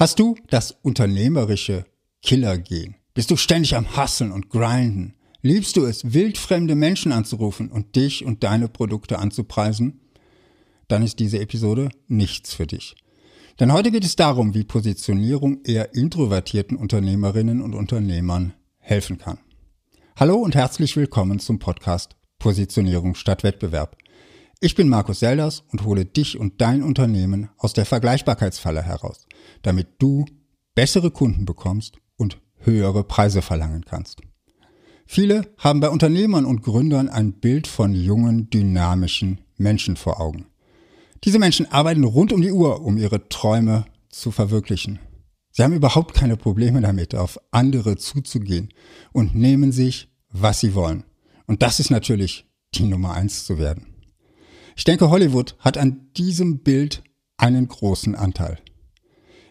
Hast du das unternehmerische Killer-Gen? Bist du ständig am Hasseln und Grinden? Liebst du es, wildfremde Menschen anzurufen und dich und deine Produkte anzupreisen? Dann ist diese Episode nichts für dich. Denn heute geht es darum, wie Positionierung eher introvertierten Unternehmerinnen und Unternehmern helfen kann. Hallo und herzlich willkommen zum Podcast Positionierung statt Wettbewerb. Ich bin Markus Selders und hole dich und dein Unternehmen aus der Vergleichbarkeitsfalle heraus, damit du bessere Kunden bekommst und höhere Preise verlangen kannst. Viele haben bei Unternehmern und Gründern ein Bild von jungen, dynamischen Menschen vor Augen. Diese Menschen arbeiten rund um die Uhr, um ihre Träume zu verwirklichen. Sie haben überhaupt keine Probleme damit, auf andere zuzugehen und nehmen sich, was sie wollen. Und das ist natürlich die Nummer eins zu werden. Ich denke, Hollywood hat an diesem Bild einen großen Anteil.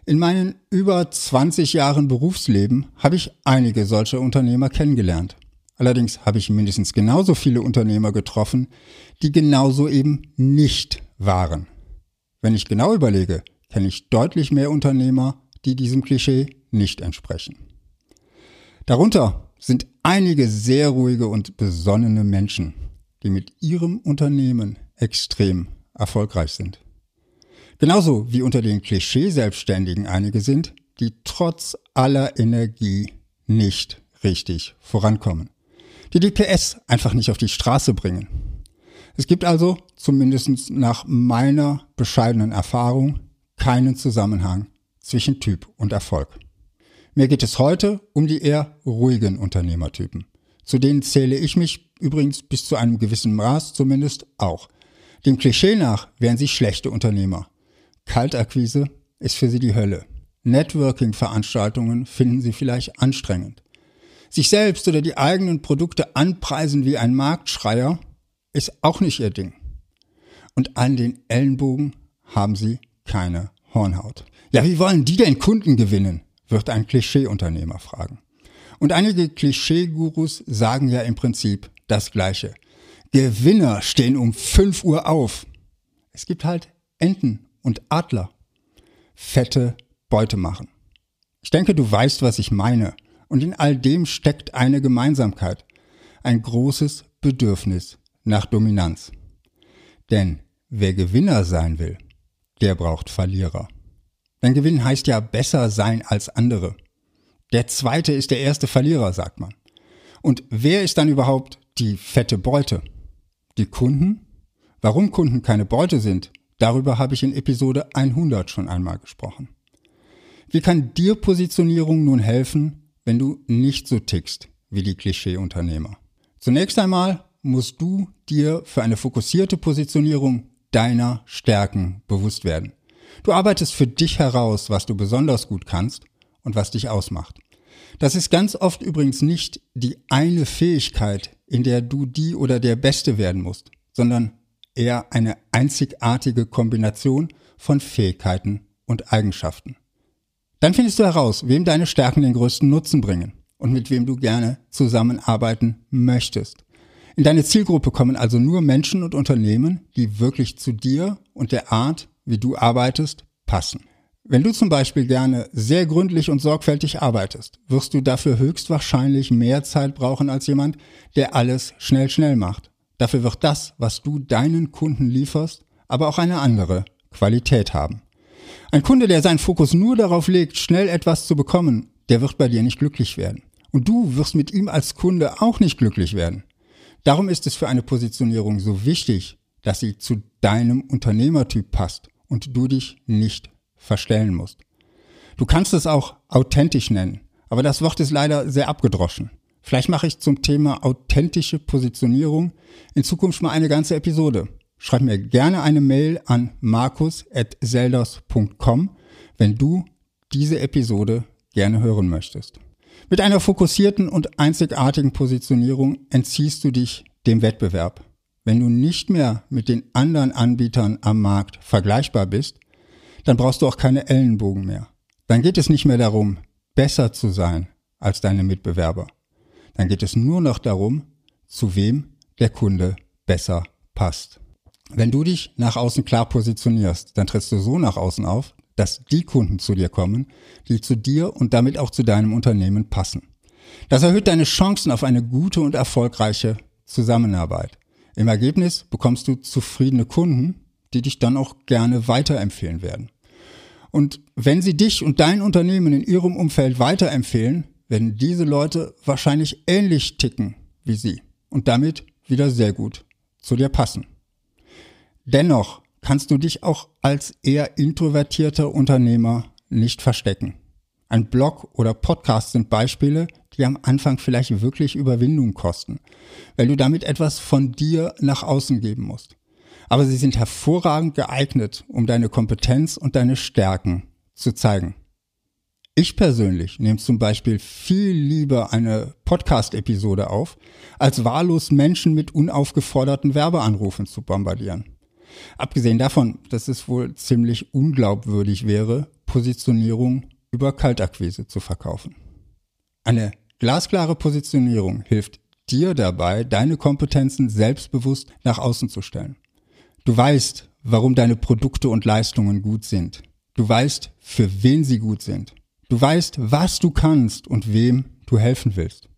In meinen über 20 Jahren Berufsleben habe ich einige solcher Unternehmer kennengelernt. Allerdings habe ich mindestens genauso viele Unternehmer getroffen, die genauso eben nicht waren. Wenn ich genau überlege, kenne ich deutlich mehr Unternehmer, die diesem Klischee nicht entsprechen. Darunter sind einige sehr ruhige und besonnene Menschen, die mit ihrem Unternehmen extrem erfolgreich sind. Genauso wie unter den Klischee-Selbstständigen einige sind, die trotz aller Energie nicht richtig vorankommen. Die DPS einfach nicht auf die Straße bringen. Es gibt also, zumindest nach meiner bescheidenen Erfahrung, keinen Zusammenhang zwischen Typ und Erfolg. Mir geht es heute um die eher ruhigen Unternehmertypen. Zu denen zähle ich mich übrigens bis zu einem gewissen Maß zumindest auch. Dem Klischee nach wären sie schlechte Unternehmer. Kaltakquise ist für sie die Hölle. Networking-Veranstaltungen finden sie vielleicht anstrengend. Sich selbst oder die eigenen Produkte anpreisen wie ein Marktschreier ist auch nicht ihr Ding. Und an den Ellenbogen haben sie keine Hornhaut. Ja, wie wollen die denn Kunden gewinnen? wird ein Klischee-Unternehmer fragen. Und einige Klischee-Gurus sagen ja im Prinzip das Gleiche. Gewinner stehen um 5 Uhr auf. Es gibt halt Enten und Adler. Fette Beute machen. Ich denke, du weißt, was ich meine. Und in all dem steckt eine Gemeinsamkeit. Ein großes Bedürfnis nach Dominanz. Denn wer Gewinner sein will, der braucht Verlierer. Denn Gewinnen heißt ja besser sein als andere. Der zweite ist der erste Verlierer, sagt man. Und wer ist dann überhaupt die fette Beute? Die Kunden? Warum Kunden keine Beute sind, darüber habe ich in Episode 100 schon einmal gesprochen. Wie kann dir Positionierung nun helfen, wenn du nicht so tickst wie die Klischee-Unternehmer? Zunächst einmal musst du dir für eine fokussierte Positionierung deiner Stärken bewusst werden. Du arbeitest für dich heraus, was du besonders gut kannst und was dich ausmacht. Das ist ganz oft übrigens nicht die eine Fähigkeit, in der du die oder der Beste werden musst, sondern eher eine einzigartige Kombination von Fähigkeiten und Eigenschaften. Dann findest du heraus, wem deine Stärken den größten Nutzen bringen und mit wem du gerne zusammenarbeiten möchtest. In deine Zielgruppe kommen also nur Menschen und Unternehmen, die wirklich zu dir und der Art, wie du arbeitest, passen. Wenn du zum Beispiel gerne sehr gründlich und sorgfältig arbeitest, wirst du dafür höchstwahrscheinlich mehr Zeit brauchen als jemand, der alles schnell schnell macht. Dafür wird das, was du deinen Kunden lieferst, aber auch eine andere Qualität haben. Ein Kunde, der seinen Fokus nur darauf legt, schnell etwas zu bekommen, der wird bei dir nicht glücklich werden. Und du wirst mit ihm als Kunde auch nicht glücklich werden. Darum ist es für eine Positionierung so wichtig, dass sie zu deinem Unternehmertyp passt und du dich nicht verstellen musst. Du kannst es auch authentisch nennen, aber das Wort ist leider sehr abgedroschen. Vielleicht mache ich zum Thema authentische Positionierung in Zukunft mal eine ganze Episode. Schreib mir gerne eine Mail an markus.selders.com, wenn du diese Episode gerne hören möchtest. Mit einer fokussierten und einzigartigen Positionierung entziehst du dich dem Wettbewerb. Wenn du nicht mehr mit den anderen Anbietern am Markt vergleichbar bist, dann brauchst du auch keine Ellenbogen mehr. Dann geht es nicht mehr darum, besser zu sein als deine Mitbewerber. Dann geht es nur noch darum, zu wem der Kunde besser passt. Wenn du dich nach außen klar positionierst, dann trittst du so nach außen auf, dass die Kunden zu dir kommen, die zu dir und damit auch zu deinem Unternehmen passen. Das erhöht deine Chancen auf eine gute und erfolgreiche Zusammenarbeit. Im Ergebnis bekommst du zufriedene Kunden, die dich dann auch gerne weiterempfehlen werden. Und wenn sie dich und dein Unternehmen in ihrem Umfeld weiterempfehlen, werden diese Leute wahrscheinlich ähnlich ticken wie sie und damit wieder sehr gut zu dir passen. Dennoch kannst du dich auch als eher introvertierter Unternehmer nicht verstecken. Ein Blog oder Podcast sind Beispiele, die am Anfang vielleicht wirklich Überwindung kosten, weil du damit etwas von dir nach außen geben musst. Aber sie sind hervorragend geeignet, um deine Kompetenz und deine Stärken zu zeigen. Ich persönlich nehme zum Beispiel viel lieber eine Podcast-Episode auf, als wahllos Menschen mit unaufgeforderten Werbeanrufen zu bombardieren. Abgesehen davon, dass es wohl ziemlich unglaubwürdig wäre, Positionierung über Kaltakquise zu verkaufen. Eine glasklare Positionierung hilft dir dabei, deine Kompetenzen selbstbewusst nach außen zu stellen. Du weißt, warum deine Produkte und Leistungen gut sind. Du weißt, für wen sie gut sind. Du weißt, was du kannst und wem du helfen willst.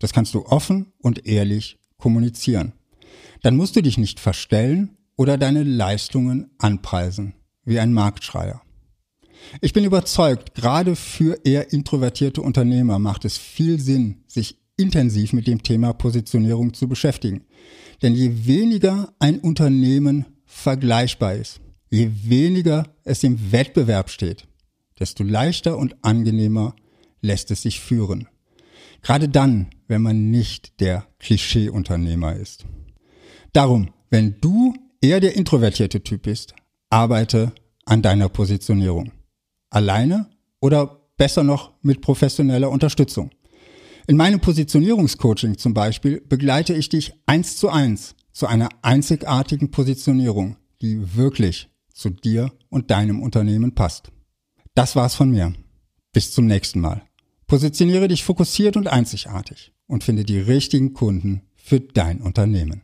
Das kannst du offen und ehrlich kommunizieren. Dann musst du dich nicht verstellen oder deine Leistungen anpreisen, wie ein Marktschreier. Ich bin überzeugt, gerade für eher introvertierte Unternehmer macht es viel Sinn, sich intensiv mit dem Thema Positionierung zu beschäftigen. Denn je weniger ein Unternehmen vergleichbar ist, je weniger es im Wettbewerb steht, desto leichter und angenehmer lässt es sich führen. Gerade dann, wenn man nicht der Klischee-Unternehmer ist. Darum, wenn du eher der introvertierte Typ bist, arbeite an deiner Positionierung. Alleine oder besser noch mit professioneller Unterstützung. In meinem Positionierungscoaching zum Beispiel begleite ich dich eins zu eins zu einer einzigartigen Positionierung, die wirklich zu dir und deinem Unternehmen passt. Das war's von mir. Bis zum nächsten Mal. Positioniere dich fokussiert und einzigartig und finde die richtigen Kunden für dein Unternehmen.